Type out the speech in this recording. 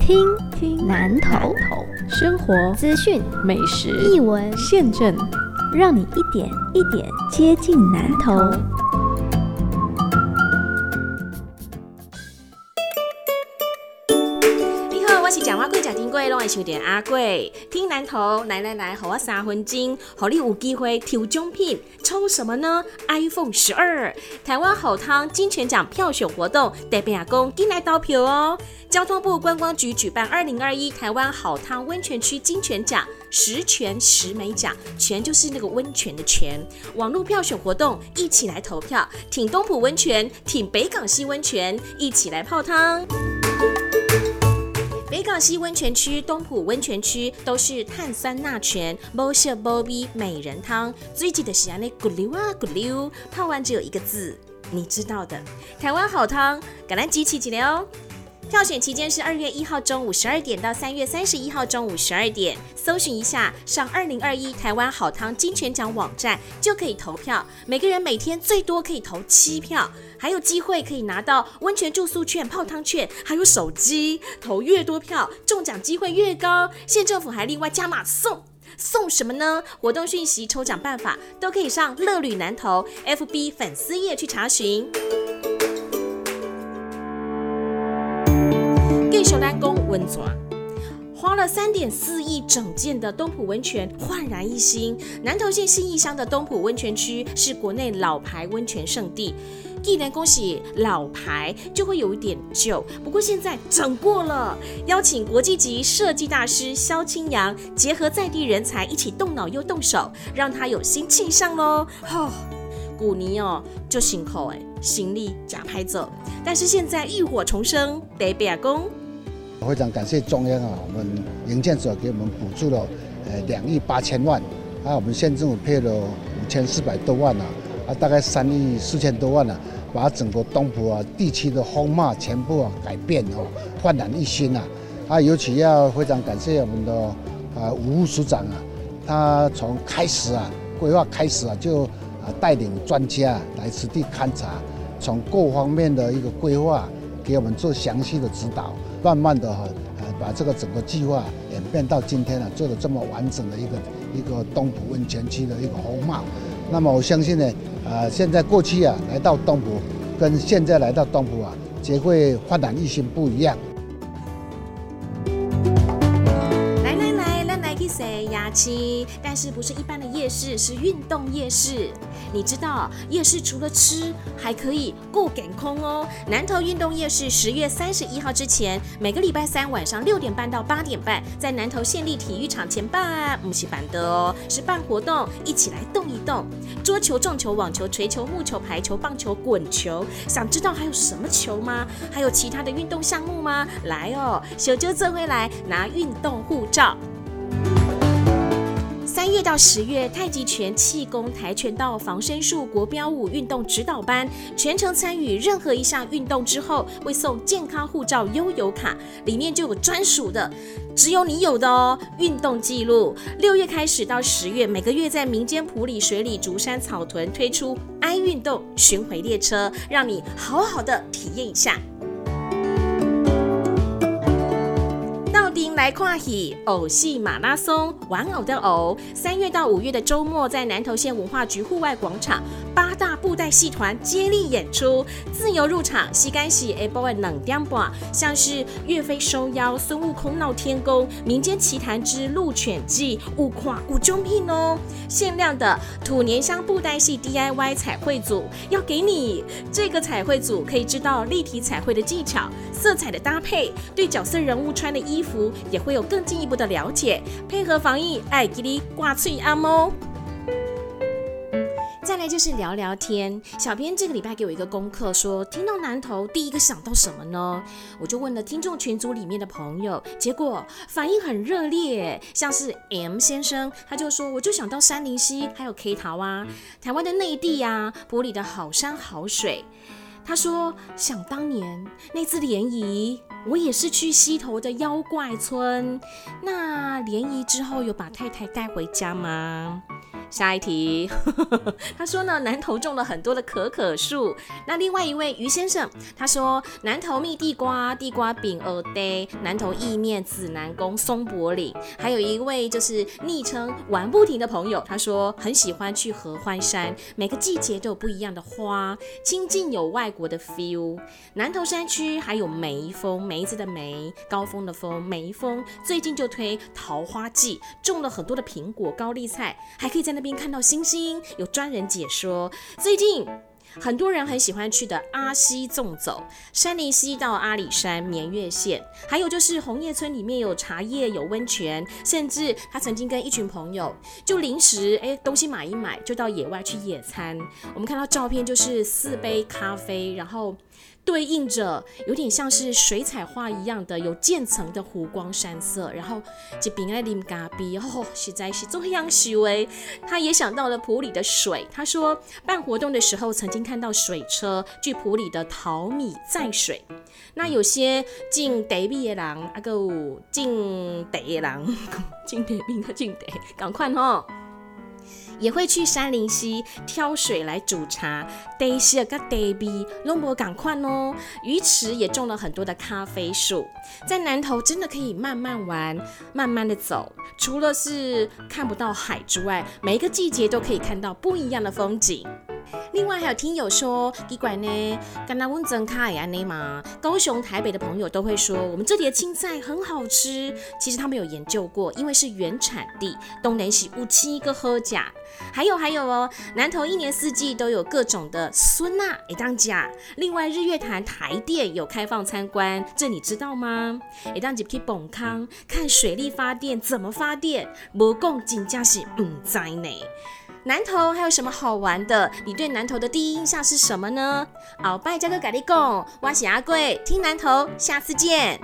听听南头生活资讯美食译文，现政，让你一点一点接近南投。是讲话贵讲丁贵，拢爱收点阿贵听南投，来来来，和我三分钟，好你有机会抽奖品，抽什么呢？iPhone 十二，台湾好汤金泉奖票选活动，代表阿公进来投票哦。交通部观光局举办二零二一台湾好汤温泉区金泉奖十全十美奖，全就是那个温泉的泉。网络票选活动，一起来投票，挺东浦温泉，挺北港西温泉，一起来泡汤。北港西温泉区、东浦温泉区都是碳酸钠泉，无色无味美人汤。最记得是安尼咕溜啊咕溜，泡完只有一个字，你知道的。台湾好汤，赶来集齐几了哦。票选期间是二月一号中午十二点到三月三十一号中午十二点，搜寻一下上二零二一台湾好汤金泉奖网站就可以投票。每个人每天最多可以投七票，还有机会可以拿到温泉住宿券、泡汤券，还有手机。投越多票，中奖机会越高。县政府还另外加码送。送什么呢？活动讯息、抽奖办法都可以上乐旅南投 FB 粉丝页去查询。小丹宫温泉。花了三点四亿整建的东浦温泉焕然一新。南投县信义乡的东浦温泉区是国内老牌温泉圣地。既然恭喜老牌，就会有一点旧，不过现在整过了。邀请国际级设计大师萧清扬，结合在地人才，一起动脑又动手，让他有新气象喽。吼、古尼哦，就辛苦哎，行李假拍走，但是现在浴火重生，得表功。非常感谢中央啊，我们营建所给我们补助了呃两亿八千万，啊，我们县政府配了五千四百多万啊，啊，大概三亿四千多万啊，把整个东浦啊地区的风貌全部啊改变哦，焕然一新啊，啊，尤其要非常感谢我们的啊吴副署长啊，他从开始啊规划开始啊就啊带领专家来实地勘察，从各方面的一个规划给我们做详细的指导。慢慢的哈，呃，把这个整个计划演变到今天啊，做的这么完整的一个一个东浦温泉区的一个风貌。那么我相信呢，呃，现在过去啊来到东浦，跟现在来到东浦啊，绝会焕然一新不一样。来来来，来来去谁牙但是不是一般的夜市，是运动夜市。你知道夜市除了吃，还可以顾健康哦。南投运动夜市十月三十一号之前，每个礼拜三晚上六点半到八点半，在南投县立体育场前办，不是办的哦，是办活动，一起来动一动。桌球、撞球、网球、锤球、木球、排球、棒球、滚球，想知道还有什么球吗？还有其他的运动项目吗？来哦，小揪这回来拿运动护照。三月到十月，太极拳、气功、跆拳道、防身术、国标舞运动指导班，全程参与任何一项运动之后，会送健康护照悠游卡，里面就有专属的，只有你有的哦，运动记录。六月开始到十月，每个月在民间埔里、水里、竹山、草屯推出爱运动巡回列车，让你好好的体验一下。来跨喜偶戏马拉松，玩偶的偶。三月到五月的周末，在南投县文化局户外广场，八大布袋戏团接力演出，自由入场。西干喜 A boy 冷点半，像是岳飞收妖、孙悟空闹天宫、民间奇谈之鹿犬记、物跨五中品哦。限量的土年香布袋戏 DIY 彩绘组要给你，这个彩绘组可以知道立体彩绘的技巧、色彩的搭配，对角色人物穿的衣服。也会有更进一步的了解，配合防疫，爱给你挂翠安哦。再来就是聊聊天。小编这个礼拜给我一个功课，说听到南投第一个想到什么呢？我就问了听众群组里面的朋友，结果反应很热烈。像是 M 先生，他就说我就想到山林溪，还有 K 桃啊，台湾的内地啊，埔里的好山好水。他说想当年那次联谊，我也是去溪头的妖怪村。那联谊之后有把太太带回家吗？下一题，他说呢，南投种了很多的可可树。那另外一位于先生，他说南投蜜地瓜、地瓜饼、鹅呆、南投意面、紫南宫、松柏岭。还有一位就是昵称玩不停的朋友，他说很喜欢去合欢山，每个季节都有不一样的花，亲近有外国的 feel。南投山区还有梅峰，梅子的梅，高峰的峰，梅峰最近就推桃花季，种了很多的苹果、高丽菜，还可以在那边看到星星，有专人解说。最近。很多人很喜欢去的阿西纵走，山林溪到阿里山绵月线，还有就是红叶村里面有茶叶、有温泉，甚至他曾经跟一群朋友就临时哎东西买一买，就到野外去野餐。我们看到照片就是四杯咖啡，然后。对应着有点像是水彩画一样的有渐层的湖光山色，然后这边爱啉咖啡，哦，实在是这样虚伪。他也想到了埔里的水，他说办活动的时候曾经看到水车去埔里的淘米载水。那有些进地米的人，啊个进地的人，进地米的进地，赶快吼！也会去山林溪挑水来煮茶，得是个得比龙博赶快哦。鱼池也种了很多的咖啡树，在南头真的可以慢慢玩，慢慢的走。除了是看不到海之外，每一个季节都可以看到不一样的风景。另外还有听友说，奇怪呢，刚刚问曾卡也安内嘛？高雄、台北的朋友都会说，我们这里的青菜很好吃。其实他们有研究过，因为是原产地，东南西五七个喝甲。还有还有哦，南投一年四季都有各种的孙娜也当家。另外日月潭台电有开放参观，这你知道吗？也当去去蹦康看水力发电怎么发电，无讲真正是唔知呢。南投还有什么好玩的？你对南投的第一印象是什么呢？鳌拜加个咖喱贡，我是阿贵，听南投，下次见。